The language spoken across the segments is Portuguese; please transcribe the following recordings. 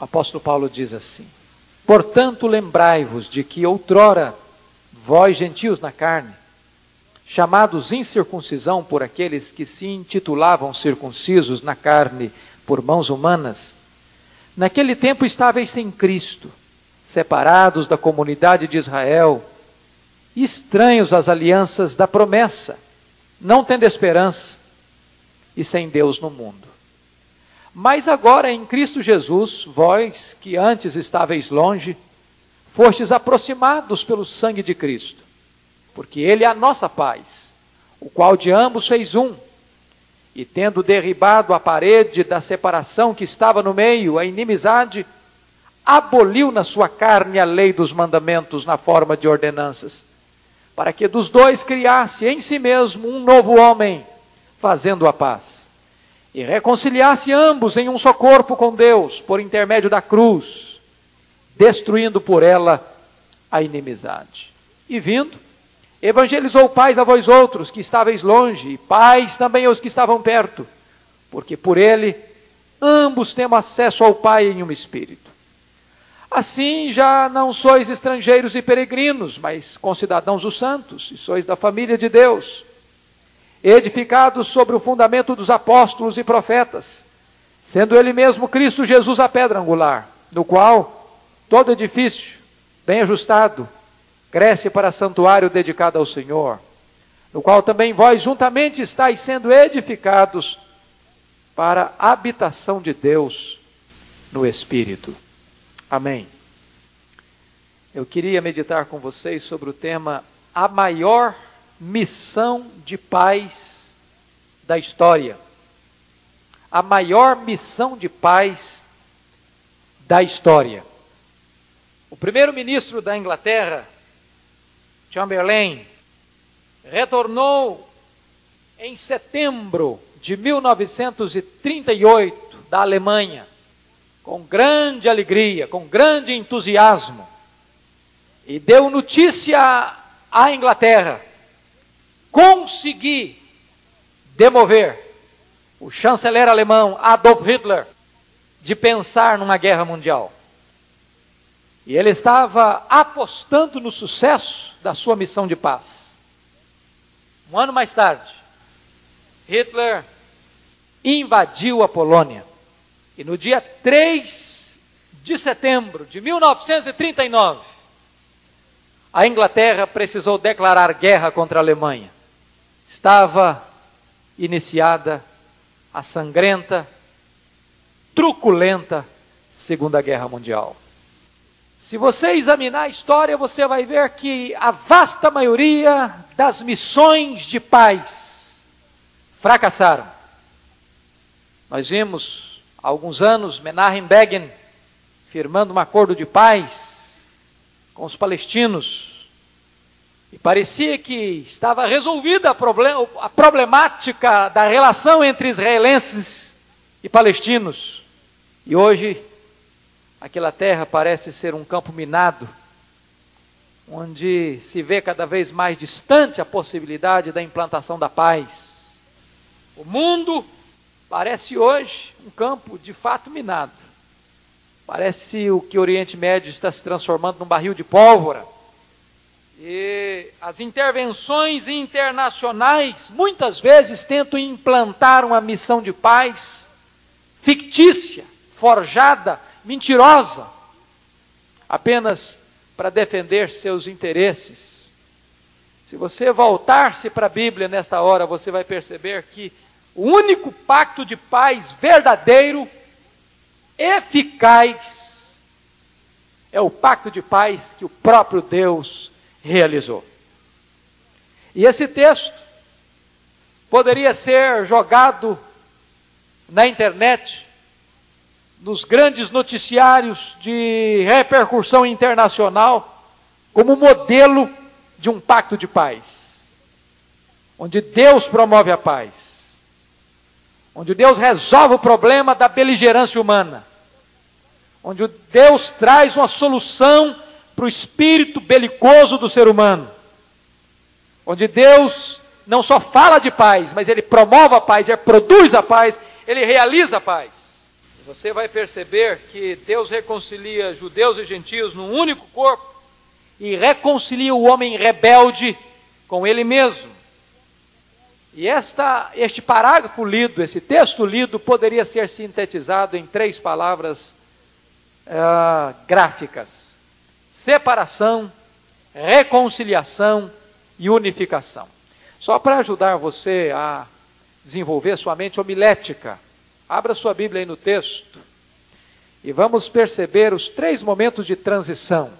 O apóstolo Paulo diz assim: Portanto, lembrai-vos de que outrora vós gentios na carne, chamados incircuncisão por aqueles que se intitulavam circuncisos na carne por mãos humanas, naquele tempo estáveis sem Cristo, separados da comunidade de Israel, estranhos às alianças da promessa, não tendo esperança e sem Deus no mundo. Mas agora em Cristo Jesus, vós que antes estáveis longe, fostes aproximados pelo sangue de Cristo, porque Ele é a nossa paz, o qual de ambos fez um, e tendo derribado a parede da separação que estava no meio, a inimizade, aboliu na sua carne a lei dos mandamentos na forma de ordenanças, para que dos dois criasse em si mesmo um novo homem, fazendo a paz e reconciliasse ambos em um só corpo com Deus, por intermédio da cruz, destruindo por ela a inimizade. E vindo, evangelizou pais a vós outros que estáveis longe, e pais também aos que estavam perto, porque por ele ambos temos acesso ao Pai em um espírito. Assim já não sois estrangeiros e peregrinos, mas concidadãos dos santos, e sois da família de Deus edificados sobre o fundamento dos apóstolos e profetas, sendo ele mesmo Cristo Jesus a pedra angular, no qual todo edifício, bem ajustado, cresce para santuário dedicado ao Senhor, no qual também vós juntamente estáis sendo edificados para a habitação de Deus no Espírito. Amém. Eu queria meditar com vocês sobre o tema a maior missão de paz da história. A maior missão de paz da história. O primeiro-ministro da Inglaterra, Chamberlain, retornou em setembro de 1938 da Alemanha, com grande alegria, com grande entusiasmo, e deu notícia à Inglaterra conseguir demover o chanceler alemão Adolf Hitler de pensar numa guerra mundial. E ele estava apostando no sucesso da sua missão de paz. Um ano mais tarde, Hitler invadiu a Polônia. E no dia 3 de setembro de 1939, a Inglaterra precisou declarar guerra contra a Alemanha estava iniciada a sangrenta, truculenta Segunda Guerra Mundial. Se você examinar a história, você vai ver que a vasta maioria das missões de paz fracassaram. Nós vimos há alguns anos Menachem Begin firmando um acordo de paz com os palestinos e parecia que estava resolvida a, problem a problemática da relação entre israelenses e palestinos. E hoje, aquela terra parece ser um campo minado, onde se vê cada vez mais distante a possibilidade da implantação da paz. O mundo parece hoje um campo de fato minado. Parece o que o Oriente Médio está se transformando num barril de pólvora e as intervenções internacionais muitas vezes tentam implantar uma missão de paz fictícia, forjada, mentirosa, apenas para defender seus interesses. Se você voltar-se para a Bíblia nesta hora, você vai perceber que o único pacto de paz verdadeiro, eficaz, é o pacto de paz que o próprio Deus realizou. E esse texto poderia ser jogado na internet, nos grandes noticiários de repercussão internacional, como modelo de um pacto de paz, onde Deus promove a paz, onde Deus resolve o problema da beligerância humana, onde Deus traz uma solução para o espírito belicoso do ser humano, onde Deus não só fala de paz, mas ele promove a paz, ele produz a paz, ele realiza a paz. você vai perceber que Deus reconcilia judeus e gentios num único corpo e reconcilia o homem rebelde com ele mesmo. E esta, este parágrafo lido, esse texto lido, poderia ser sintetizado em três palavras uh, gráficas: separação, reconciliação e unificação. Só para ajudar você a desenvolver sua mente homilética, abra sua Bíblia aí no texto e vamos perceber os três momentos de transição.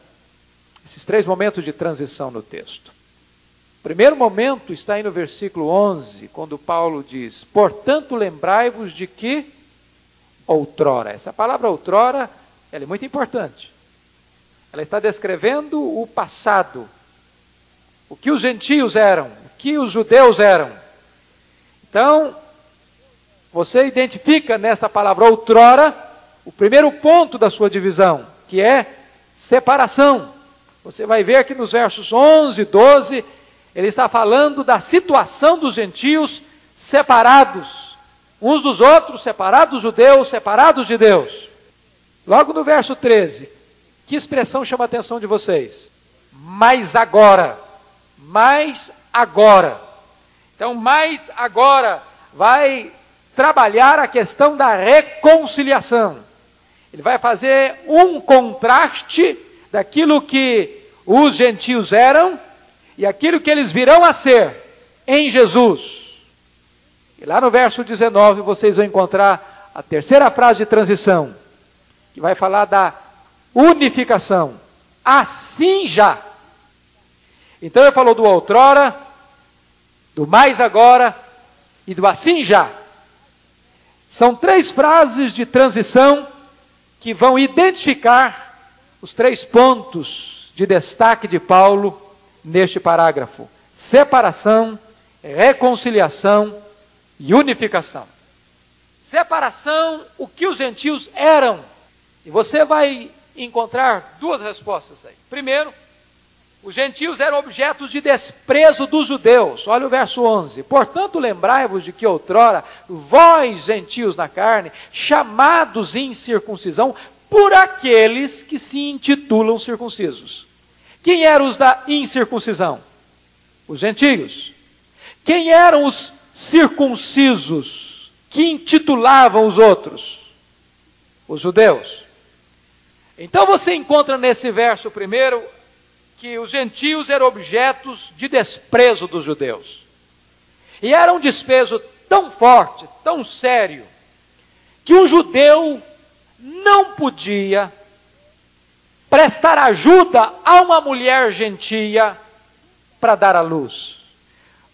Esses três momentos de transição no texto. O primeiro momento está aí no versículo 11, quando Paulo diz: Portanto, lembrai-vos de que outrora. Essa palavra outrora ela é muito importante. Ela está descrevendo o passado, o que os gentios eram, o que os judeus eram. Então, você identifica nesta palavra outrora o primeiro ponto da sua divisão, que é separação. Você vai ver que nos versos 11 e 12, ele está falando da situação dos gentios separados, uns dos outros, separados dos judeus, separados de Deus. Logo no verso 13, que expressão chama a atenção de vocês? Mas agora, mais agora. Então, mais agora vai trabalhar a questão da reconciliação. Ele vai fazer um contraste daquilo que os gentios eram e aquilo que eles virão a ser em Jesus. E lá no verso 19 vocês vão encontrar a terceira frase de transição, que vai falar da unificação. Assim já. Então ele falou do outrora, do mais agora e do assim já. São três frases de transição que vão identificar os três pontos de destaque de Paulo neste parágrafo: separação, reconciliação e unificação. Separação, o que os gentios eram. E você vai encontrar duas respostas aí. Primeiro, os gentios eram objetos de desprezo dos judeus. Olha o verso 11. Portanto, lembrai-vos de que outrora, vós, gentios na carne, chamados em circuncisão, por aqueles que se intitulam circuncisos. Quem eram os da incircuncisão? Os gentios. Quem eram os circuncisos que intitulavam os outros? Os judeus. Então você encontra nesse verso primeiro que os gentios eram objetos de desprezo dos judeus. E era um desprezo tão forte, tão sério, que um judeu não podia prestar ajuda a uma mulher gentia para dar à luz.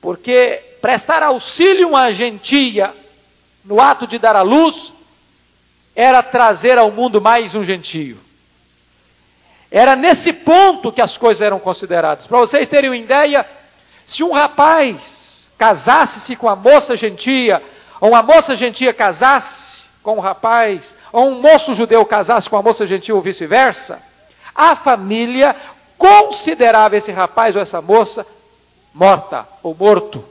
Porque prestar auxílio a uma gentia no ato de dar à luz era trazer ao mundo mais um gentio. Era nesse ponto que as coisas eram consideradas. Para vocês terem uma ideia, se um rapaz casasse-se com a moça gentia, ou uma moça gentia casasse com um rapaz, ou um moço judeu casasse com uma moça gentil ou vice-versa, a família considerava esse rapaz ou essa moça morta ou morto.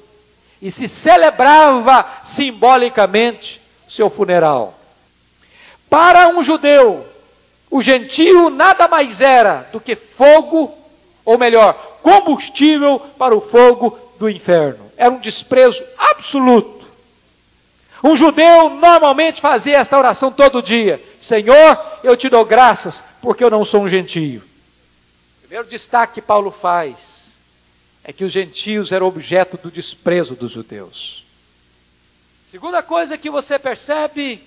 E se celebrava simbolicamente seu funeral. Para um judeu, o gentio nada mais era do que fogo, ou melhor, combustível para o fogo do inferno. Era um desprezo absoluto. Um judeu normalmente fazia esta oração todo dia: Senhor, eu te dou graças porque eu não sou um gentio. O primeiro destaque que Paulo faz é que os gentios eram objeto do desprezo dos judeus. Segunda coisa que você percebe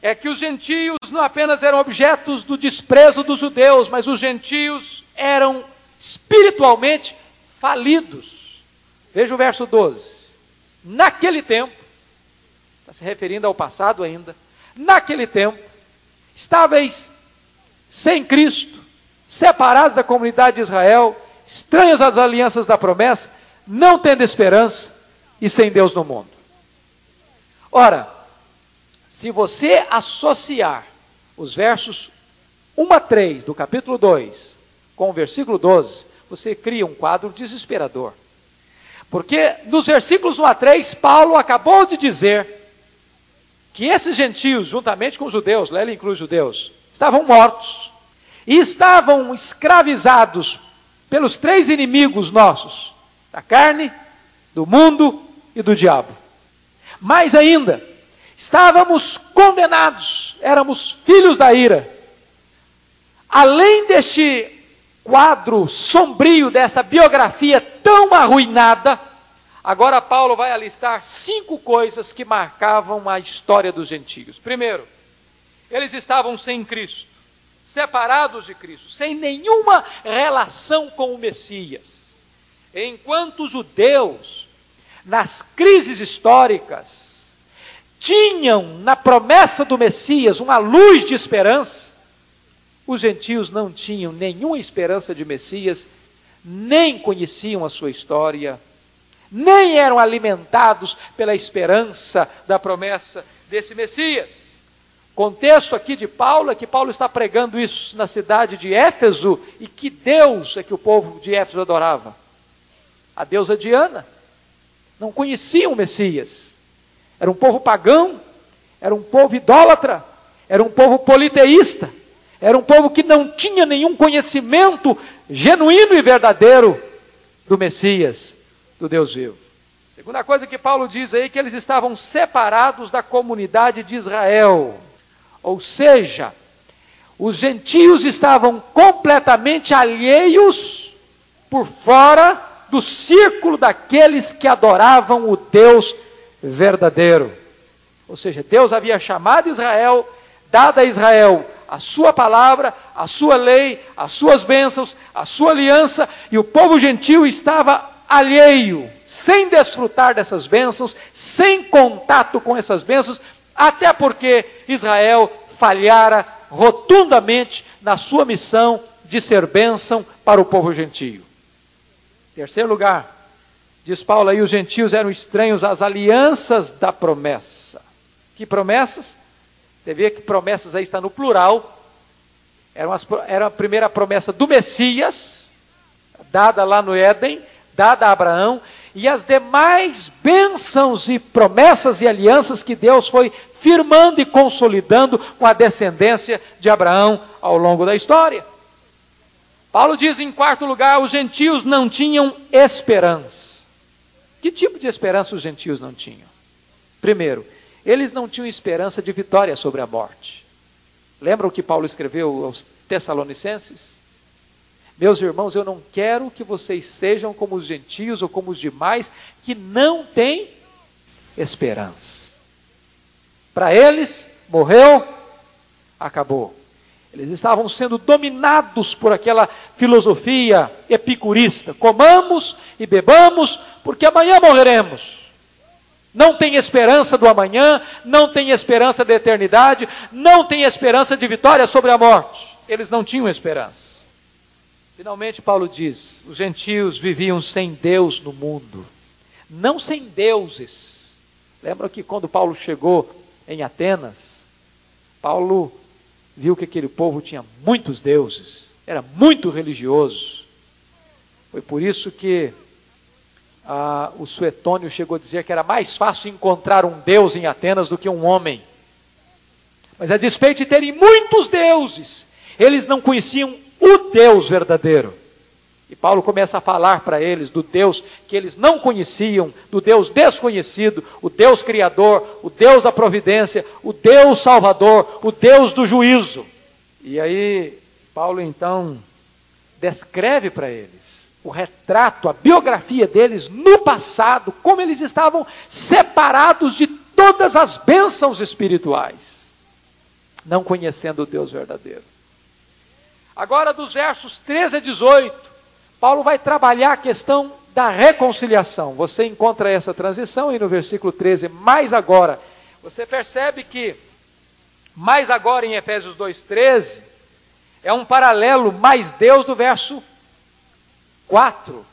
é que os gentios não apenas eram objetos do desprezo dos judeus, mas os gentios eram espiritualmente falidos. Veja o verso 12. Naquele tempo, está se referindo ao passado ainda. Naquele tempo, estáveis sem Cristo, separados da comunidade de Israel, estranhos às alianças da promessa, não tendo esperança e sem Deus no mundo. Ora, se você associar os versos 1 a 3 do capítulo 2 com o versículo 12, você cria um quadro desesperador. Porque nos versículos 1 a 3, Paulo acabou de dizer que esses gentios, juntamente com os judeus, lá ele inclui os judeus, estavam mortos e estavam escravizados pelos três inimigos nossos: da carne, do mundo e do diabo. Mais ainda, estávamos condenados, éramos filhos da ira. Além deste quadro sombrio, desta biografia tão arruinada, agora Paulo vai alistar cinco coisas que marcavam a história dos gentios. Primeiro, eles estavam sem Cristo, separados de Cristo, sem nenhuma relação com o Messias. Enquanto os judeus, nas crises históricas, tinham na promessa do Messias uma luz de esperança, os gentios não tinham nenhuma esperança de Messias, nem conheciam a sua história, nem eram alimentados pela esperança da promessa desse Messias. Contexto aqui de Paulo é que Paulo está pregando isso na cidade de Éfeso e que Deus é que o povo de Éfeso adorava. A deusa Diana. Não conheciam o Messias. Era um povo pagão, era um povo idólatra, era um povo politeísta, era um povo que não tinha nenhum conhecimento genuíno e verdadeiro do Messias, do Deus vivo. Segunda coisa que Paulo diz aí que eles estavam separados da comunidade de Israel. Ou seja, os gentios estavam completamente alheios por fora do círculo daqueles que adoravam o Deus verdadeiro. Ou seja, Deus havia chamado Israel, dado a Israel a sua palavra, a sua lei, as suas bênçãos, a sua aliança, e o povo gentil estava alheio, sem desfrutar dessas bênçãos, sem contato com essas bênçãos, até porque Israel falhara rotundamente na sua missão de ser bênção para o povo gentio. Terceiro lugar, diz Paulo aí, os gentios eram estranhos às alianças da promessa. Que promessas? Você vê que promessas aí está no plural. Era, umas, era a primeira promessa do Messias, dada lá no Éden, dada a Abraão, e as demais bênçãos e promessas e alianças que Deus foi firmando e consolidando com a descendência de Abraão ao longo da história. Paulo diz em quarto lugar: os gentios não tinham esperança. Que tipo de esperança os gentios não tinham? Primeiro, eles não tinham esperança de vitória sobre a morte. Lembram o que Paulo escreveu aos Tessalonicenses? Meus irmãos, eu não quero que vocês sejam como os gentios ou como os demais que não têm esperança. Para eles, morreu, acabou. Eles estavam sendo dominados por aquela filosofia epicurista: comamos e bebamos, porque amanhã morreremos. Não tem esperança do amanhã, não tem esperança da eternidade, não tem esperança de vitória sobre a morte. Eles não tinham esperança. Finalmente, Paulo diz: os gentios viviam sem Deus no mundo, não sem deuses. Lembra que quando Paulo chegou em Atenas, Paulo viu que aquele povo tinha muitos deuses, era muito religioso. Foi por isso que ah, o Suetônio chegou a dizer que era mais fácil encontrar um Deus em Atenas do que um homem. Mas a despeito de terem muitos deuses, eles não conheciam o Deus verdadeiro. E Paulo começa a falar para eles do Deus que eles não conheciam, do Deus desconhecido, o Deus Criador, o Deus da providência, o Deus Salvador, o Deus do juízo. E aí, Paulo então descreve para eles o retrato, a biografia deles no passado, como eles estavam separados de todas as bênçãos espirituais, não conhecendo o Deus verdadeiro. Agora, dos versos 13 a 18, Paulo vai trabalhar a questão da reconciliação. Você encontra essa transição aí no versículo 13, mais agora. Você percebe que mais agora em Efésios 2:13 é um paralelo mais Deus do verso 4.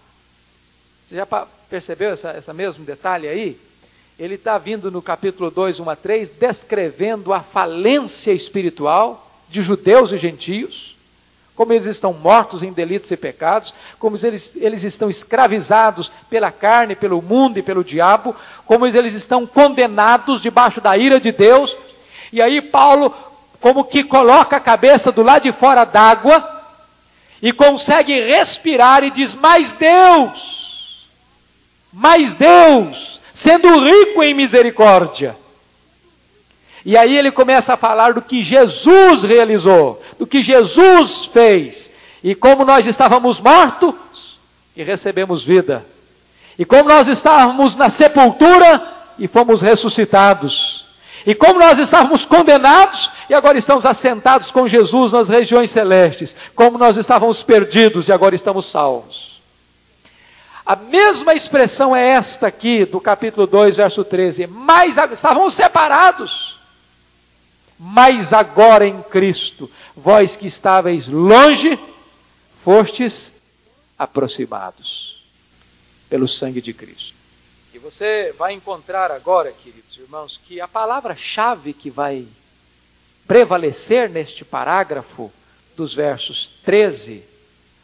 Você já percebeu essa, essa mesmo detalhe aí? Ele está vindo no capítulo 2, 1 a 3, descrevendo a falência espiritual de judeus e gentios como eles estão mortos em delitos e pecados, como eles, eles estão escravizados pela carne, pelo mundo e pelo diabo, como eles estão condenados debaixo da ira de Deus. E aí Paulo, como que coloca a cabeça do lado de fora d'água e consegue respirar e diz: Mas Deus, mas Deus, sendo rico em misericórdia, e aí ele começa a falar do que Jesus realizou, do que Jesus fez. E como nós estávamos mortos e recebemos vida. E como nós estávamos na sepultura e fomos ressuscitados. E como nós estávamos condenados e agora estamos assentados com Jesus nas regiões celestes. Como nós estávamos perdidos e agora estamos salvos. A mesma expressão é esta aqui do capítulo 2, verso 13. Mas estávamos separados mas agora em Cristo, vós que estáveis longe, fostes aproximados pelo sangue de Cristo. E você vai encontrar agora, queridos irmãos, que a palavra-chave que vai prevalecer neste parágrafo, dos versos 13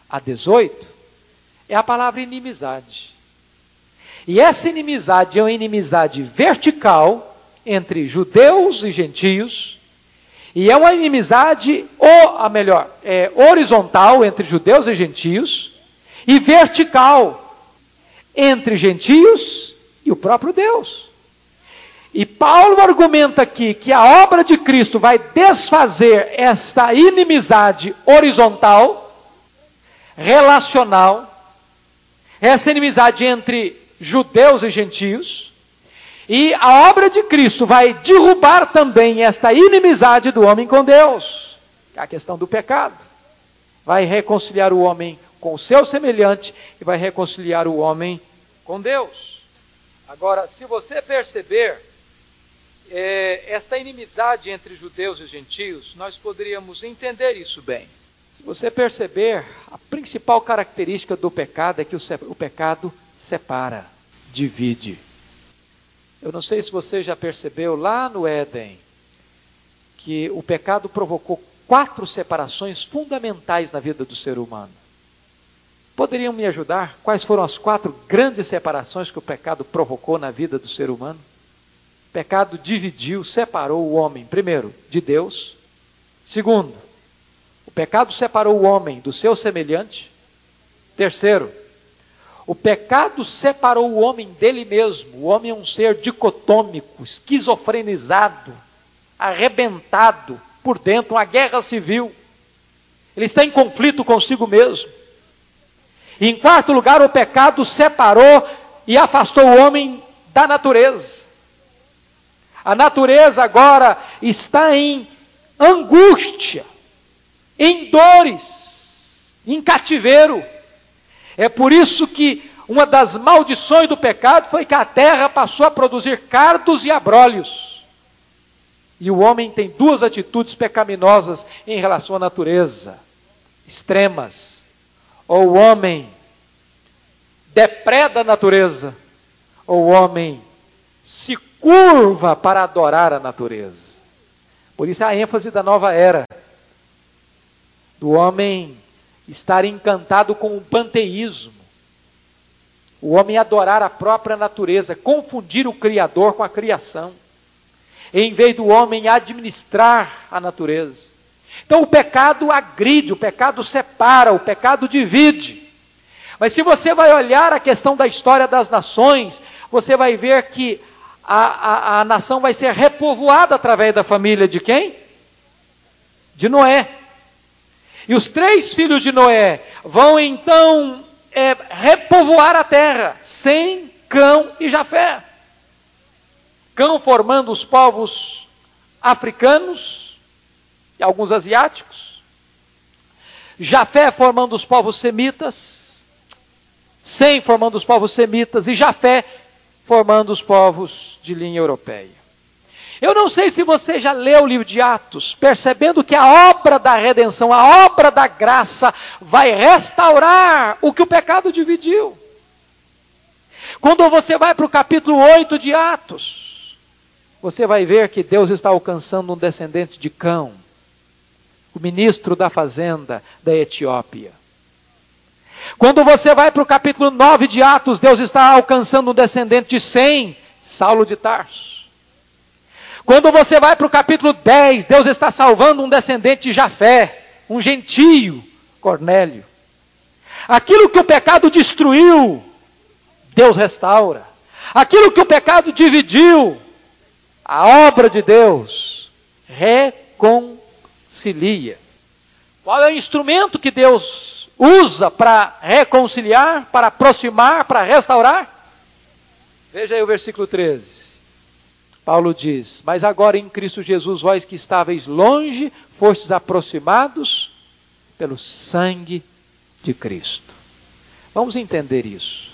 a 18, é a palavra inimizade. E essa inimizade é uma inimizade vertical entre judeus e gentios, e é uma inimizade, ou a melhor, é, horizontal entre judeus e gentios, e vertical entre gentios e o próprio Deus. E Paulo argumenta aqui que a obra de Cristo vai desfazer esta inimizade horizontal, relacional, essa inimizade entre judeus e gentios, e a obra de Cristo vai derrubar também esta inimizade do homem com Deus, a questão do pecado. Vai reconciliar o homem com o seu semelhante e vai reconciliar o homem com Deus. Agora, se você perceber é, esta inimizade entre judeus e gentios, nós poderíamos entender isso bem. Se você perceber, a principal característica do pecado é que o, o pecado separa, divide. Eu não sei se você já percebeu lá no Éden que o pecado provocou quatro separações fundamentais na vida do ser humano. Poderiam me ajudar? Quais foram as quatro grandes separações que o pecado provocou na vida do ser humano? O pecado dividiu, separou o homem, primeiro, de Deus. Segundo, o pecado separou o homem do seu semelhante. Terceiro, o pecado separou o homem dele mesmo. O homem é um ser dicotômico, esquizofrenizado, arrebentado por dentro, uma guerra civil. Ele está em conflito consigo mesmo. E em quarto lugar, o pecado separou e afastou o homem da natureza. A natureza agora está em angústia, em dores, em cativeiro. É por isso que uma das maldições do pecado foi que a terra passou a produzir cardos e abrolhos. E o homem tem duas atitudes pecaminosas em relação à natureza, extremas. Ou o homem depreda a natureza, ou o homem se curva para adorar a natureza. Por isso a ênfase da nova era, do homem estar encantado com o panteísmo. O homem adorar a própria natureza, confundir o Criador com a criação, em vez do homem administrar a natureza. Então o pecado agride, o pecado separa, o pecado divide. Mas se você vai olhar a questão da história das nações, você vai ver que a, a, a nação vai ser repovoada através da família de quem? De Noé. E os três filhos de Noé vão então é, repovoar a terra, sem Cão e Jafé. Cão formando os povos africanos e alguns asiáticos. Jafé formando os povos semitas. Sem formando os povos semitas. E Jafé formando os povos de linha europeia. Eu não sei se você já leu o livro de Atos, percebendo que a obra da redenção, a obra da graça, vai restaurar o que o pecado dividiu. Quando você vai para o capítulo 8 de Atos, você vai ver que Deus está alcançando um descendente de cão, o ministro da fazenda da Etiópia. Quando você vai para o capítulo 9 de Atos, Deus está alcançando um descendente de Sem, Saulo de Tarso. Quando você vai para o capítulo 10, Deus está salvando um descendente de Jafé, um gentio, Cornélio. Aquilo que o pecado destruiu, Deus restaura. Aquilo que o pecado dividiu, a obra de Deus reconcilia. Qual é o instrumento que Deus usa para reconciliar, para aproximar, para restaurar? Veja aí o versículo 13. Paulo diz: Mas agora em Cristo Jesus, vós que estáveis longe, fostes aproximados pelo sangue de Cristo. Vamos entender isso.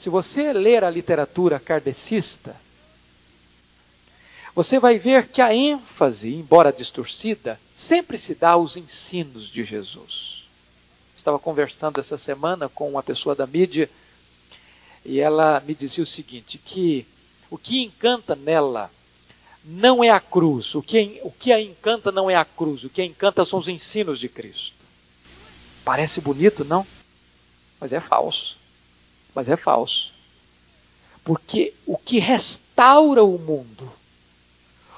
Se você ler a literatura kardecista, você vai ver que a ênfase, embora distorcida, sempre se dá aos ensinos de Jesus. Estava conversando essa semana com uma pessoa da mídia e ela me dizia o seguinte: que o que encanta nela não é a cruz, o que, o que a encanta não é a cruz, o que a encanta são os ensinos de Cristo. Parece bonito, não? Mas é falso. Mas é falso. Porque o que restaura o mundo,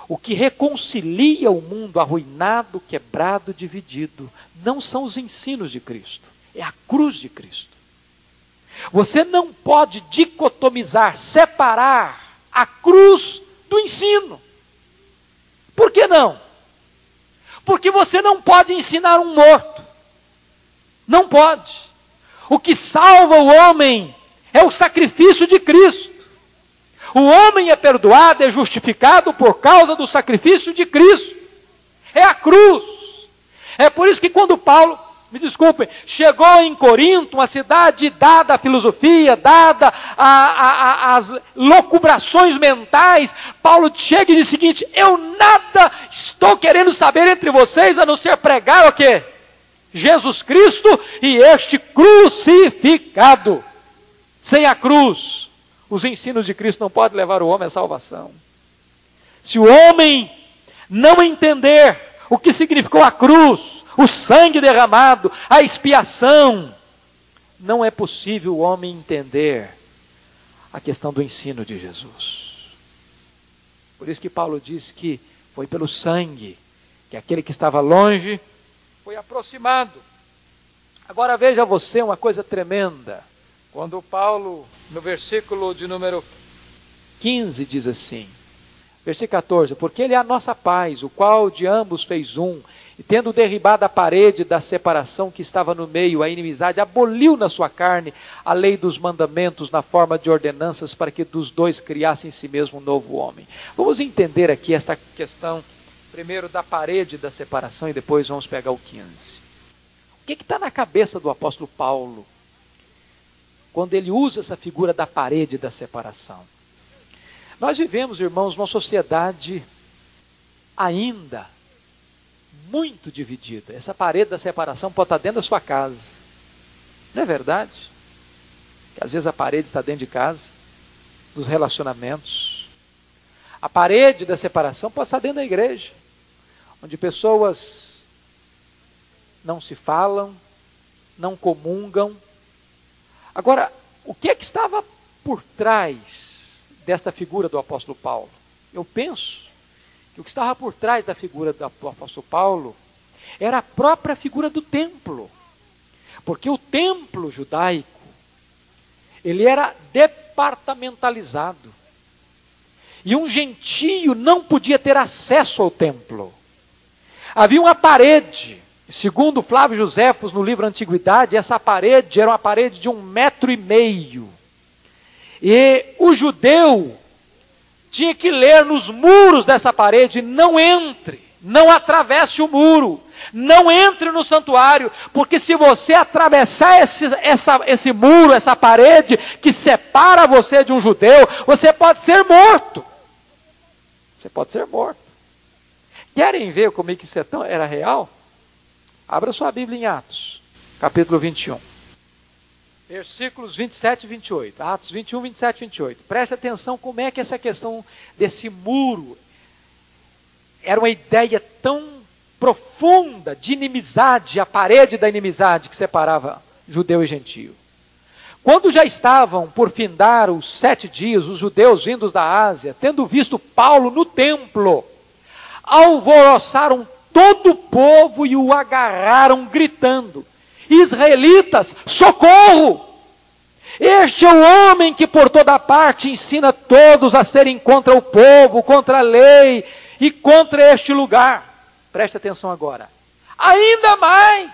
o que reconcilia o mundo arruinado, quebrado, dividido, não são os ensinos de Cristo, é a cruz de Cristo. Você não pode dicotomizar, separar a cruz do ensino. Por que não? Porque você não pode ensinar um morto. Não pode. O que salva o homem é o sacrifício de Cristo. O homem é perdoado, é justificado por causa do sacrifício de Cristo. É a cruz. É por isso que quando Paulo me desculpem, chegou em Corinto, uma cidade dada à filosofia, dada às locubrações mentais, Paulo chega e diz o seguinte: Eu nada estou querendo saber entre vocês a não ser pregar o quê? Jesus Cristo e este crucificado. Sem a cruz, os ensinos de Cristo não podem levar o homem à salvação. Se o homem não entender o que significou a cruz, o sangue derramado, a expiação. Não é possível o homem entender a questão do ensino de Jesus. Por isso que Paulo diz que foi pelo sangue que aquele que estava longe foi aproximado. Agora veja você uma coisa tremenda. Quando Paulo, no versículo de número 15, diz assim: versículo 14: Porque Ele é a nossa paz, o qual de ambos fez um e tendo derribado a parede da separação que estava no meio, a inimizade, aboliu na sua carne a lei dos mandamentos na forma de ordenanças para que dos dois criassem em si mesmo um novo homem. Vamos entender aqui esta questão, primeiro da parede da separação e depois vamos pegar o 15. O que está na cabeça do apóstolo Paulo quando ele usa essa figura da parede da separação? Nós vivemos, irmãos, numa sociedade ainda muito dividida. Essa parede da separação pode estar dentro da sua casa. Não é verdade? Que às vezes a parede está dentro de casa, dos relacionamentos. A parede da separação pode estar dentro da igreja, onde pessoas não se falam, não comungam. Agora, o que é que estava por trás desta figura do apóstolo Paulo? Eu penso o que estava por trás da figura do apóstolo Paulo era a própria figura do templo. Porque o templo judaico, ele era departamentalizado. E um gentio não podia ter acesso ao templo. Havia uma parede, segundo Flávio Josefos no livro Antiguidade, essa parede era uma parede de um metro e meio. E o judeu tinha que ler nos muros dessa parede: não entre, não atravesse o muro, não entre no santuário, porque se você atravessar esse, essa, esse muro, essa parede que separa você de um judeu, você pode ser morto. Você pode ser morto. Querem ver como é que isso é tão, era real? Abra sua Bíblia em Atos, capítulo 21. Versículos 27 e 28. Atos 21, 27 e 28. Preste atenção como é que essa questão desse muro era uma ideia tão profunda de inimizade, a parede da inimizade que separava judeu e gentio. Quando já estavam por findar os sete dias, os judeus vindos da Ásia, tendo visto Paulo no templo, alvoroçaram todo o povo e o agarraram, gritando: Israelitas, socorro! Este é o homem que por toda parte ensina todos a serem contra o povo, contra a lei e contra este lugar. Preste atenção agora. Ainda mais,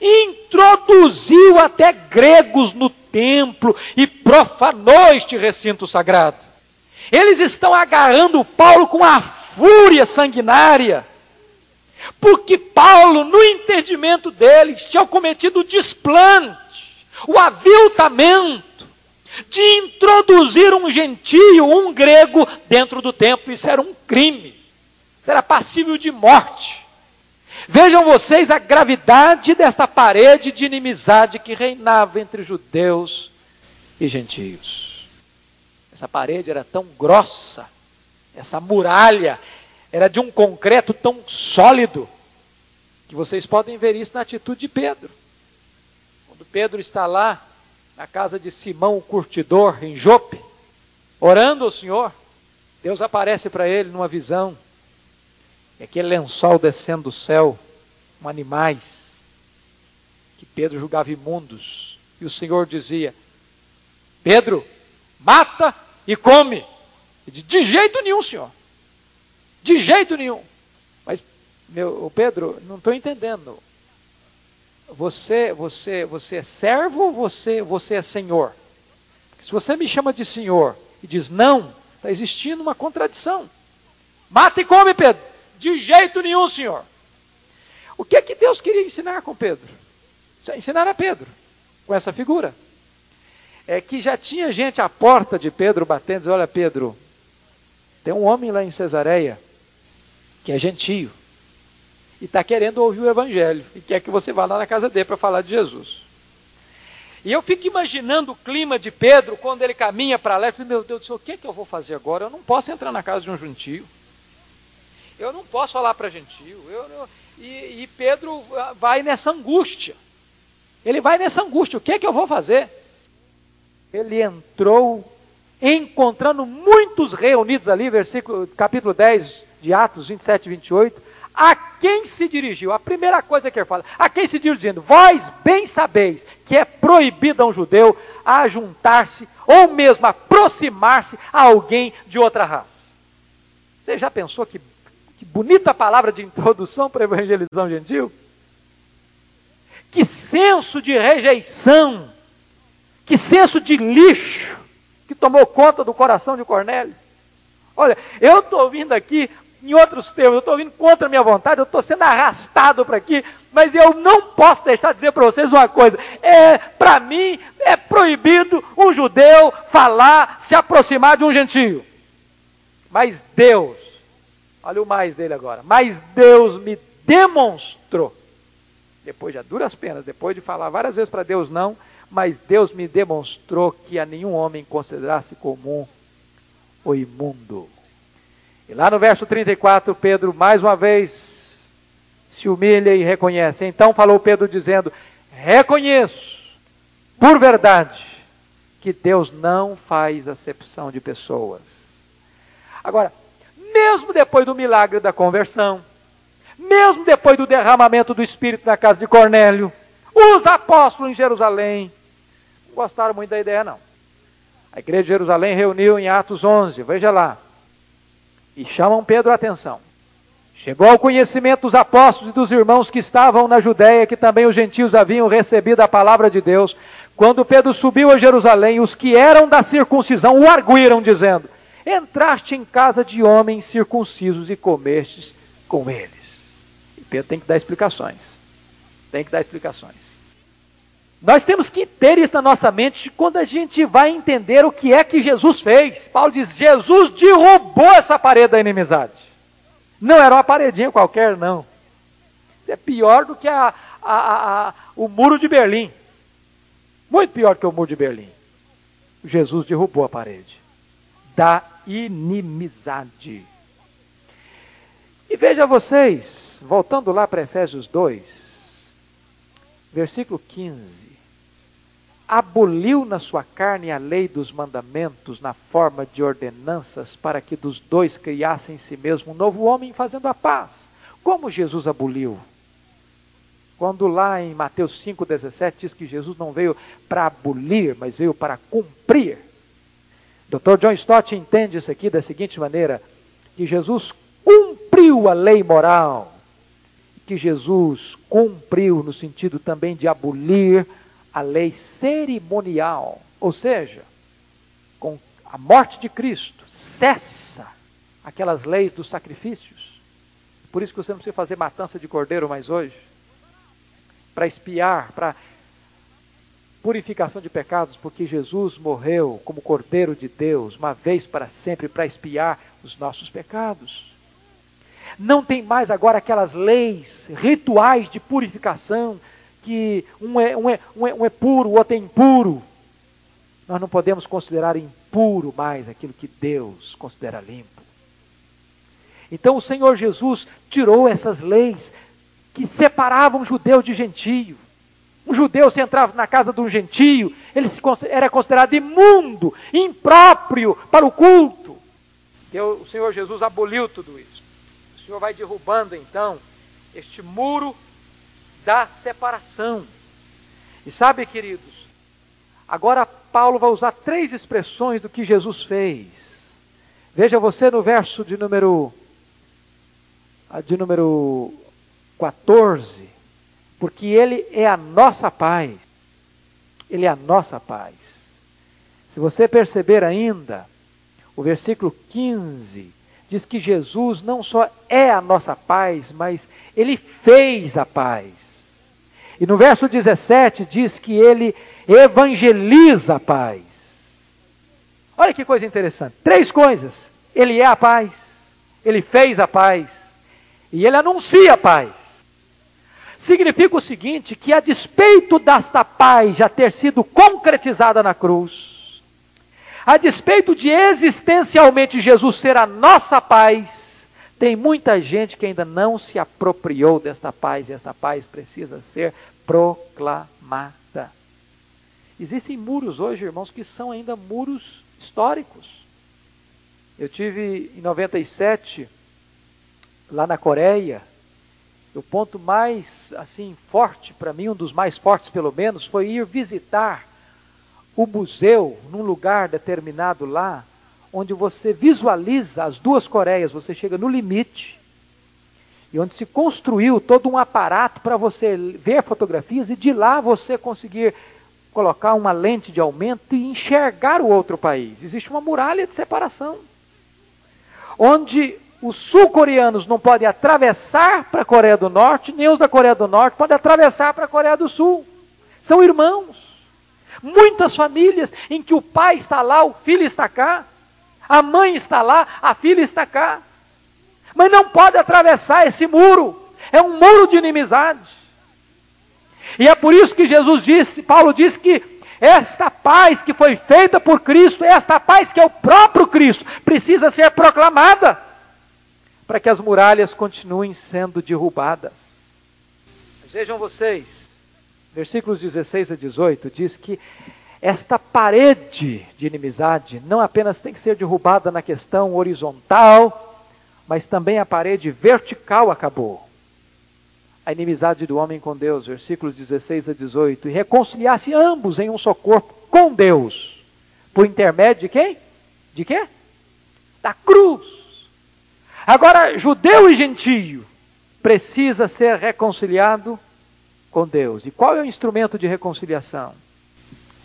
introduziu até gregos no templo e profanou este recinto sagrado. Eles estão agarrando Paulo com a fúria sanguinária, porque Paulo, no entendimento deles, tinha cometido o desplante, o aviltamento de introduzir um gentio, um grego, dentro do templo. Isso era um crime, isso era passível de morte. Vejam vocês a gravidade desta parede de inimizade que reinava entre judeus e gentios. Essa parede era tão grossa, essa muralha era de um concreto tão sólido, que vocês podem ver isso na atitude de Pedro. Quando Pedro está lá, na casa de Simão, o curtidor, em Jope, orando ao Senhor, Deus aparece para ele numa visão e aquele lençol descendo do céu, com animais, que Pedro julgava imundos. E o Senhor dizia: Pedro, mata e come. Disse, de jeito nenhum, Senhor. De jeito nenhum. Mas, meu, Pedro, não estou entendendo. Você, você, você é servo ou você, você é senhor? Se você me chama de senhor e diz não, está existindo uma contradição. Mata e come, Pedro. De jeito nenhum, Senhor. O que é que Deus queria ensinar com Pedro? Ensinar a Pedro, com essa figura. É que já tinha gente à porta de Pedro batendo, dizendo, olha Pedro, tem um homem lá em Cesareia, que é gentio, e está querendo ouvir o Evangelho, e quer que você vá lá na casa dele para falar de Jesus. E eu fico imaginando o clima de Pedro quando ele caminha para lá e fala, meu Deus do céu, o que é que eu vou fazer agora? Eu não posso entrar na casa de um gentio. Eu não posso falar para gentil. Eu, eu, e, e, Pedro ah, vai nessa angústia. Ele vai nessa angústia. O que é que eu vou fazer? Ele entrou encontrando muitos reunidos ali, versículo, capítulo 10 de Atos 27 e 28. A quem se dirigiu? A primeira coisa que ele fala, a quem se dirigindo? Vós bem sabeis que é proibido a um judeu a juntar-se ou mesmo aproximar-se a alguém de outra raça. Você já pensou que que bonita palavra de introdução para a evangelização gentil. Que senso de rejeição, que senso de lixo que tomou conta do coração de Cornélio. Olha, eu estou vindo aqui, em outros termos, eu estou vindo contra a minha vontade, eu estou sendo arrastado para aqui, mas eu não posso deixar de dizer para vocês uma coisa: é, para mim é proibido um judeu falar, se aproximar de um gentio. Mas Deus Olha o mais dele agora. Mas Deus me demonstrou, depois de duras penas, depois de falar várias vezes para Deus não, mas Deus me demonstrou que a nenhum homem considerasse comum o imundo. E lá no verso 34, Pedro mais uma vez se humilha e reconhece. Então falou Pedro dizendo: Reconheço, por verdade, que Deus não faz acepção de pessoas. Agora, mesmo depois do milagre da conversão, mesmo depois do derramamento do Espírito na casa de Cornélio, os apóstolos em Jerusalém não gostaram muito da ideia, não. A igreja de Jerusalém reuniu em Atos 11, veja lá, e chamam Pedro a atenção. Chegou ao conhecimento dos apóstolos e dos irmãos que estavam na Judéia, que também os gentios haviam recebido a palavra de Deus. Quando Pedro subiu a Jerusalém, os que eram da circuncisão o arguíram, dizendo: entraste em casa de homens circuncisos e comestes com eles. E Pedro tem que dar explicações. Tem que dar explicações. Nós temos que ter isso na nossa mente quando a gente vai entender o que é que Jesus fez. Paulo diz: Jesus derrubou essa parede da inimizade. Não era uma paredinha qualquer, não. É pior do que a, a, a, o muro de Berlim. Muito pior que o muro de Berlim. Jesus derrubou a parede da inimizade. E veja vocês, voltando lá para Efésios 2, versículo 15. Aboliu na sua carne a lei dos mandamentos na forma de ordenanças, para que dos dois criassem em si mesmo um novo homem, fazendo a paz. Como Jesus aboliu? Quando lá em Mateus 5,17 diz que Jesus não veio para abolir, mas veio para cumprir. Dr. John Stott entende isso aqui da seguinte maneira: que Jesus cumpriu a lei moral, que Jesus cumpriu no sentido também de abolir a lei cerimonial, ou seja, com a morte de Cristo, cessa aquelas leis dos sacrifícios. Por isso que você não precisa fazer matança de cordeiro mais hoje para espiar, para purificação de pecados, porque Jesus morreu como Cordeiro de Deus, uma vez para sempre, para espiar os nossos pecados. Não tem mais agora aquelas leis, rituais de purificação, que um é, um é, um é, um é puro, o outro é impuro. Nós não podemos considerar impuro mais aquilo que Deus considera limpo. Então o Senhor Jesus tirou essas leis, que separavam judeu de gentio. Um judeu, se entrava na casa de um gentio, ele era considerado imundo, impróprio para o culto. O Senhor Jesus aboliu tudo isso. O Senhor vai derrubando então este muro da separação. E sabe, queridos, agora Paulo vai usar três expressões do que Jesus fez. Veja você no verso de número de número 14, porque Ele é a nossa paz. Ele é a nossa paz. Se você perceber ainda, o versículo 15 diz que Jesus não só é a nossa paz, mas Ele fez a paz. E no verso 17 diz que Ele evangeliza a paz. Olha que coisa interessante. Três coisas. Ele é a paz, Ele fez a paz e Ele anuncia a paz significa o seguinte: que a despeito desta paz já ter sido concretizada na cruz, a despeito de existencialmente Jesus ser a nossa paz, tem muita gente que ainda não se apropriou desta paz e esta paz precisa ser proclamada. Existem muros hoje, irmãos, que são ainda muros históricos. Eu tive em 97 lá na Coreia, o ponto mais assim forte para mim, um dos mais fortes pelo menos, foi ir visitar o museu num lugar determinado lá, onde você visualiza as duas Coreias, você chega no limite, e onde se construiu todo um aparato para você ver fotografias e de lá você conseguir colocar uma lente de aumento e enxergar o outro país. Existe uma muralha de separação, onde os sul-coreanos não podem atravessar para a Coreia do Norte, nem os da Coreia do Norte podem atravessar para a Coreia do Sul. São irmãos. Muitas famílias em que o pai está lá, o filho está cá, a mãe está lá, a filha está cá. Mas não pode atravessar esse muro. É um muro de inimizade. E é por isso que Jesus disse, Paulo disse que esta paz que foi feita por Cristo, esta paz que é o próprio Cristo, precisa ser proclamada para que as muralhas continuem sendo derrubadas. vejam vocês, versículos 16 a 18 diz que esta parede de inimizade não apenas tem que ser derrubada na questão horizontal, mas também a parede vertical acabou. A inimizade do homem com Deus, versículos 16 a 18, e reconciliar-se ambos em um só corpo com Deus, por intermédio de quem? De quê? Da cruz. Agora, judeu e gentio precisa ser reconciliado com Deus. E qual é o instrumento de reconciliação?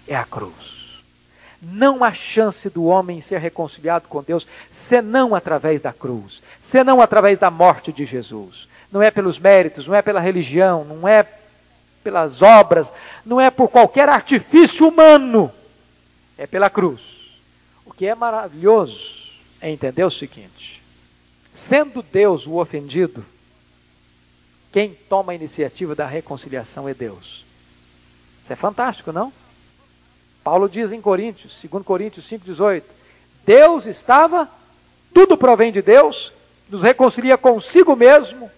É a cruz. Não há chance do homem ser reconciliado com Deus senão através da cruz, senão através da morte de Jesus. Não é pelos méritos, não é pela religião, não é pelas obras, não é por qualquer artifício humano, é pela cruz. O que é maravilhoso é entender o seguinte: Sendo Deus o ofendido, quem toma a iniciativa da reconciliação é Deus. Isso é fantástico, não? Paulo diz em Coríntios, 2 Coríntios 5,18: Deus estava, tudo provém de Deus, nos reconcilia consigo mesmo,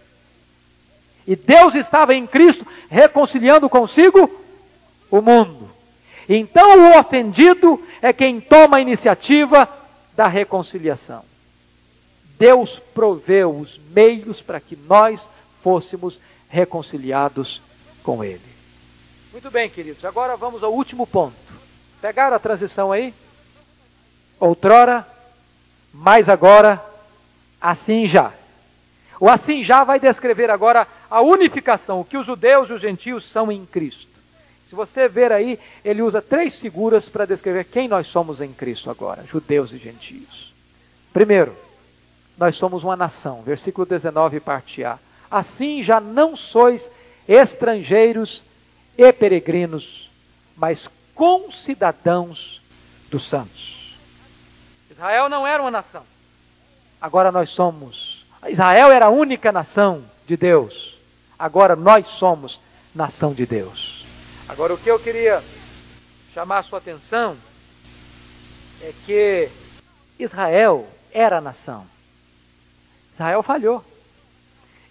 E Deus estava em Cristo reconciliando consigo o mundo. Então o ofendido é quem toma a iniciativa da reconciliação. Deus proveu os meios para que nós fôssemos reconciliados com Ele. Muito bem, queridos, agora vamos ao último ponto. Pegaram a transição aí? Outrora, mas agora, assim já. O assim já vai descrever agora a unificação, o que os judeus e os gentios são em Cristo. Se você ver aí, ele usa três figuras para descrever quem nós somos em Cristo agora, judeus e gentios. Primeiro, nós somos uma nação, versículo 19, parte A. Assim já não sois estrangeiros e peregrinos, mas concidadãos dos santos. Israel não era uma nação. Agora nós somos. Israel era a única nação de Deus. Agora nós somos nação de Deus. Agora o que eu queria chamar a sua atenção é que Israel era a nação. Israel falhou.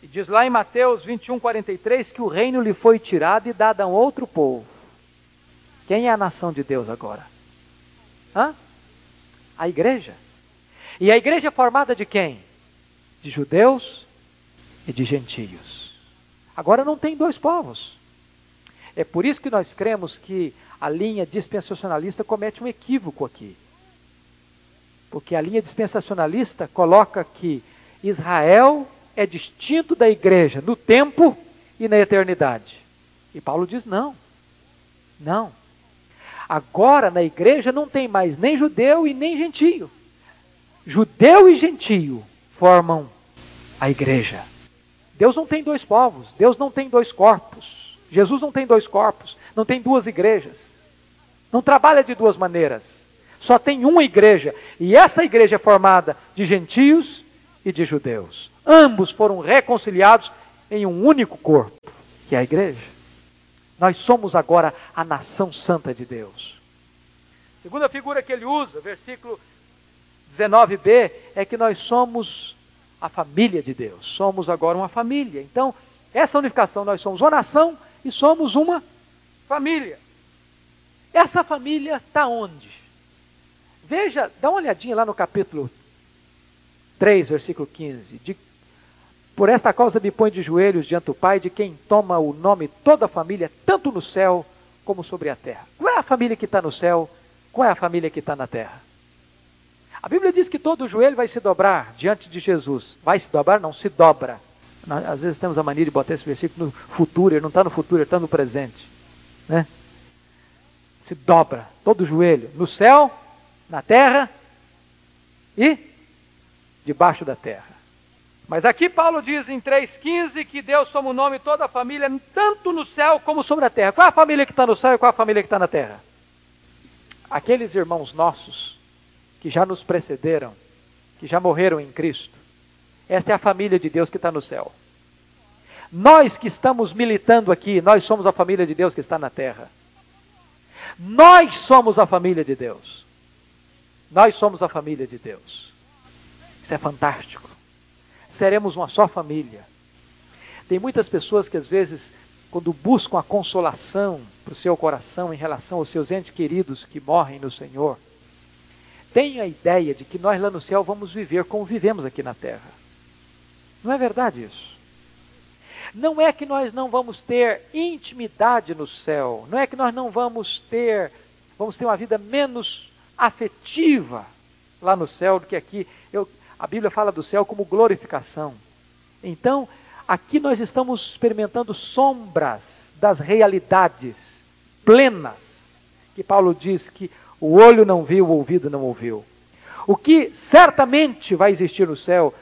E diz lá em Mateus 21, 43 que o reino lhe foi tirado e dado a um outro povo. Quem é a nação de Deus agora? Hã? A igreja. E a igreja é formada de quem? De judeus e de gentios. Agora não tem dois povos. É por isso que nós cremos que a linha dispensacionalista comete um equívoco aqui. Porque a linha dispensacionalista coloca que Israel é distinto da igreja no tempo e na eternidade. E Paulo diz: não, não. Agora na igreja não tem mais nem judeu e nem gentio. Judeu e gentio formam a igreja. Deus não tem dois povos, Deus não tem dois corpos. Jesus não tem dois corpos, não tem duas igrejas. Não trabalha de duas maneiras. Só tem uma igreja, e essa igreja é formada de gentios e de judeus. Ambos foram reconciliados em um único corpo, que é a igreja. Nós somos agora a nação santa de Deus. Segunda figura que ele usa, versículo 19b, é que nós somos a família de Deus. Somos agora uma família. Então, essa unificação, nós somos uma nação e somos uma família. Essa família está onde? Veja, dá uma olhadinha lá no capítulo 3, versículo 15. De por esta causa me põe de joelhos diante do Pai, de quem toma o nome toda a família, tanto no céu como sobre a terra. Qual é a família que está no céu? Qual é a família que está na terra? A Bíblia diz que todo joelho vai se dobrar diante de Jesus. Vai se dobrar? Não, se dobra. Às vezes temos a mania de botar esse versículo no futuro, ele não está no futuro, ele está no presente. Né? Se dobra, todo joelho, no céu, na terra e debaixo da terra. Mas aqui Paulo diz em 3,15 que Deus toma o nome de toda a família, tanto no céu como sobre a terra. Qual é a família que está no céu e qual é a família que está na terra? Aqueles irmãos nossos que já nos precederam, que já morreram em Cristo, esta é a família de Deus que está no céu. Nós que estamos militando aqui, nós somos a família de Deus que está na terra. Nós somos a família de Deus. Nós somos a família de Deus. Isso é fantástico seremos uma só família. Tem muitas pessoas que às vezes, quando buscam a consolação para o seu coração em relação aos seus entes queridos que morrem no Senhor, têm a ideia de que nós lá no céu vamos viver como vivemos aqui na terra. Não é verdade isso? Não é que nós não vamos ter intimidade no céu, não é que nós não vamos ter, vamos ter uma vida menos afetiva lá no céu do que aqui. Eu, a Bíblia fala do céu como glorificação. Então, aqui nós estamos experimentando sombras das realidades plenas que Paulo diz que o olho não viu, o ouvido não ouviu. O que certamente vai existir no céu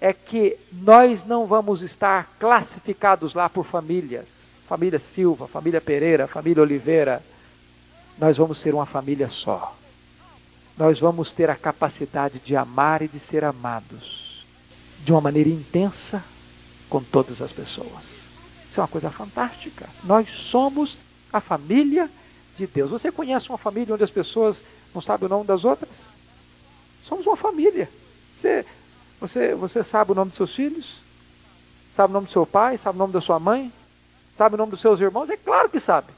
é que nós não vamos estar classificados lá por famílias. Família Silva, família Pereira, família Oliveira. Nós vamos ser uma família só nós vamos ter a capacidade de amar e de ser amados de uma maneira intensa com todas as pessoas. Isso é uma coisa fantástica. Nós somos a família de Deus. Você conhece uma família onde as pessoas não sabem o nome das outras? Somos uma família. Você, você, você sabe o nome dos seus filhos? Sabe o nome do seu pai? Sabe o nome da sua mãe? Sabe o nome dos seus irmãos? É claro que sabe.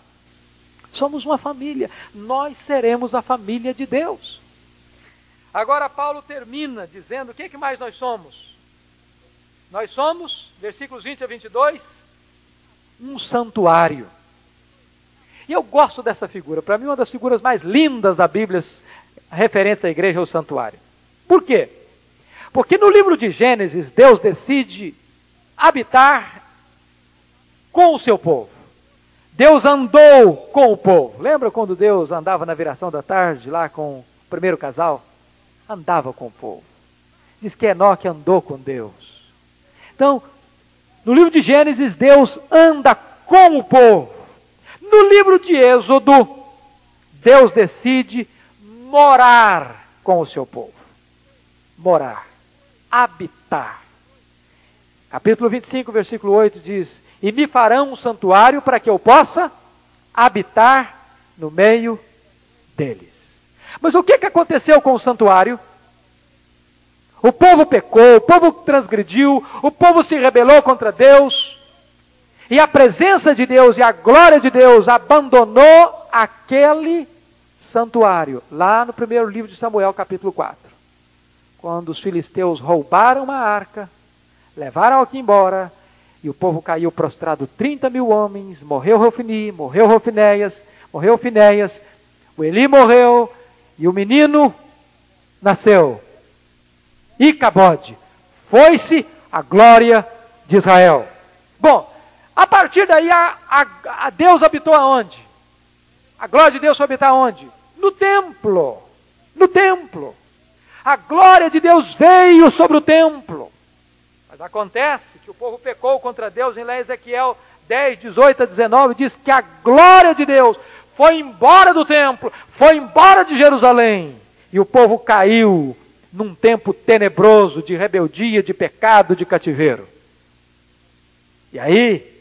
Somos uma família. Nós seremos a família de Deus. Agora Paulo termina dizendo: o que, é que mais nós somos? Nós somos, versículos 20 a 22, um santuário. E eu gosto dessa figura. Para mim, uma das figuras mais lindas da Bíblia, referência à igreja, é o santuário. Por quê? Porque no livro de Gênesis, Deus decide habitar com o seu povo. Deus andou com o povo. Lembra quando Deus andava na viração da tarde, lá com o primeiro casal? Andava com o povo. Diz que Enoque andou com Deus. Então, no livro de Gênesis, Deus anda com o povo. No livro de Êxodo, Deus decide morar com o seu povo. Morar, habitar. Capítulo 25, versículo 8 diz: E me farão um santuário para que eu possa habitar no meio deles. Mas o que, que aconteceu com o santuário? O povo pecou, o povo transgrediu, o povo se rebelou contra Deus, e a presença de Deus e a glória de Deus abandonou aquele santuário, lá no primeiro livro de Samuel, capítulo 4. Quando os filisteus roubaram uma arca, levaram aqui embora, e o povo caiu prostrado 30 mil homens, morreu Rofini, morreu Rofinéias, morreu Finéias, o Eli morreu, e o menino nasceu. Icabode. Foi-se a glória de Israel. Bom, a partir daí, a, a, a Deus habitou aonde? A glória de Deus foi habitar aonde? No templo. No templo. A glória de Deus veio sobre o templo. Mas acontece que o povo pecou contra Deus em Ezequiel 10, 18 a 19, diz que a glória de Deus foi embora do templo, foi embora de Jerusalém, e o povo caiu num tempo tenebroso de rebeldia, de pecado, de cativeiro. E aí,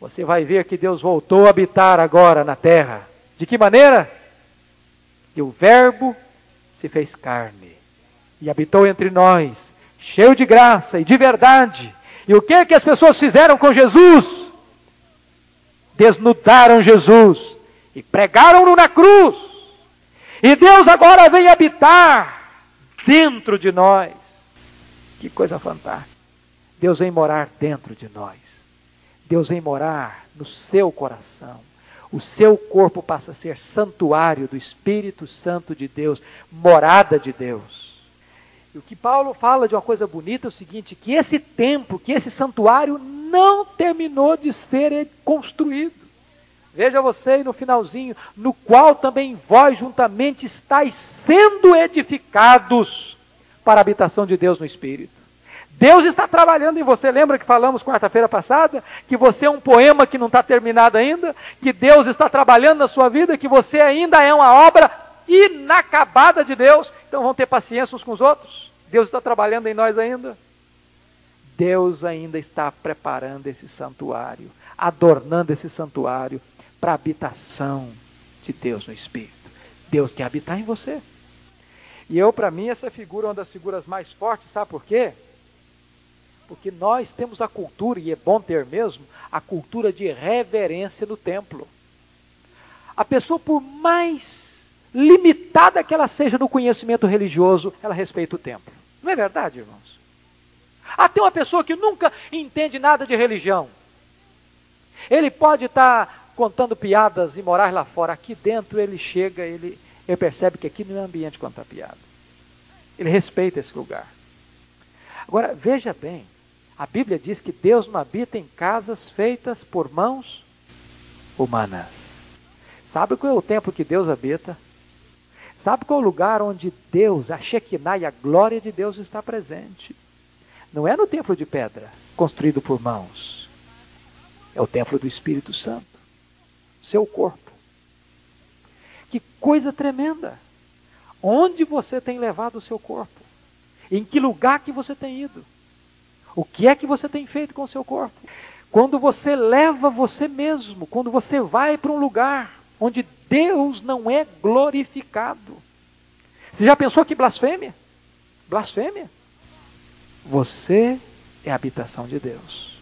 você vai ver que Deus voltou a habitar agora na terra. De que maneira? Que o Verbo se fez carne e habitou entre nós, cheio de graça e de verdade. E o que que as pessoas fizeram com Jesus? Desnudaram Jesus e pregaram-no na cruz. E Deus agora vem habitar dentro de nós. Que coisa fantástica. Deus vem morar dentro de nós. Deus vem morar no seu coração. O seu corpo passa a ser santuário do Espírito Santo de Deus, morada de Deus. E o que Paulo fala de uma coisa bonita é o seguinte: que esse templo, que esse santuário não terminou de ser construído. Veja você aí no finalzinho, no qual também vós juntamente estáis sendo edificados para a habitação de Deus no Espírito. Deus está trabalhando em você. Lembra que falamos quarta-feira passada? Que você é um poema que não está terminado ainda? Que Deus está trabalhando na sua vida? Que você ainda é uma obra inacabada de Deus? Então vamos ter paciência uns com os outros? Deus está trabalhando em nós ainda? Deus ainda está preparando esse santuário, adornando esse santuário para a habitação de Deus no Espírito. Deus quer habitar em você. E eu, para mim, essa figura é uma das figuras mais fortes, sabe por quê? Porque nós temos a cultura, e é bom ter mesmo, a cultura de reverência no templo. A pessoa, por mais limitada que ela seja no conhecimento religioso, ela respeita o templo. Não é verdade, irmãos? Até uma pessoa que nunca entende nada de religião. Ele pode estar tá contando piadas imorais lá fora. Aqui dentro ele chega, ele, ele percebe que aqui não é ambiente contar piada. Ele respeita esse lugar. Agora, veja bem, a Bíblia diz que Deus não habita em casas feitas por mãos humanas. Sabe qual é o templo que Deus habita? Sabe qual é o lugar onde Deus, a Shekinah e a glória de Deus está presente? Não é no templo de pedra, construído por mãos. É o templo do Espírito Santo, seu corpo. Que coisa tremenda! Onde você tem levado o seu corpo? Em que lugar que você tem ido? O que é que você tem feito com o seu corpo? Quando você leva você mesmo, quando você vai para um lugar onde Deus não é glorificado. Você já pensou que blasfêmia? Blasfêmia. Você é a habitação de Deus.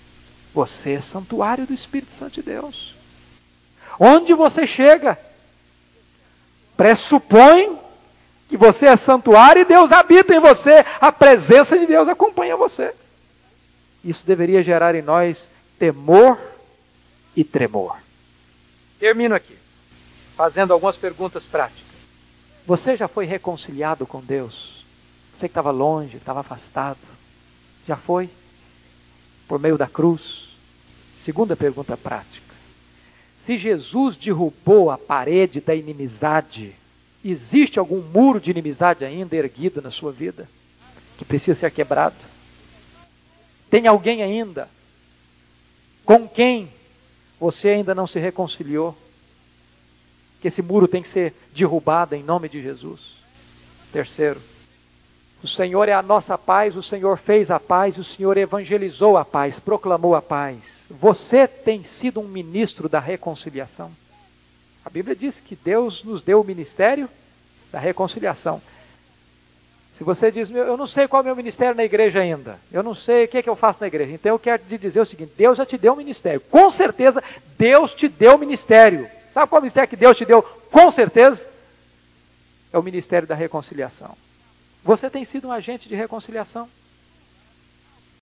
Você é santuário do Espírito Santo de Deus. Onde você chega, pressupõe que você é santuário e Deus habita em você, a presença de Deus acompanha você. Isso deveria gerar em nós temor e tremor. Termino aqui, fazendo algumas perguntas práticas. Você já foi reconciliado com Deus? Você que estava longe, estava afastado, já foi? Por meio da cruz? Segunda pergunta prática. Se Jesus derrubou a parede da inimizade, existe algum muro de inimizade ainda erguido na sua vida que precisa ser quebrado? Tem alguém ainda com quem você ainda não se reconciliou? Que esse muro tem que ser derrubado em nome de Jesus. Terceiro, o Senhor é a nossa paz, o Senhor fez a paz, o Senhor evangelizou a paz, proclamou a paz. Você tem sido um ministro da reconciliação. A Bíblia diz que Deus nos deu o ministério da reconciliação. Se você diz, eu não sei qual é o meu ministério na igreja ainda, eu não sei o que, é que eu faço na igreja, então eu quero te dizer o seguinte: Deus já te deu um ministério, com certeza Deus te deu um ministério. Sabe qual é o ministério que Deus te deu? Com certeza é o ministério da reconciliação. Você tem sido um agente de reconciliação.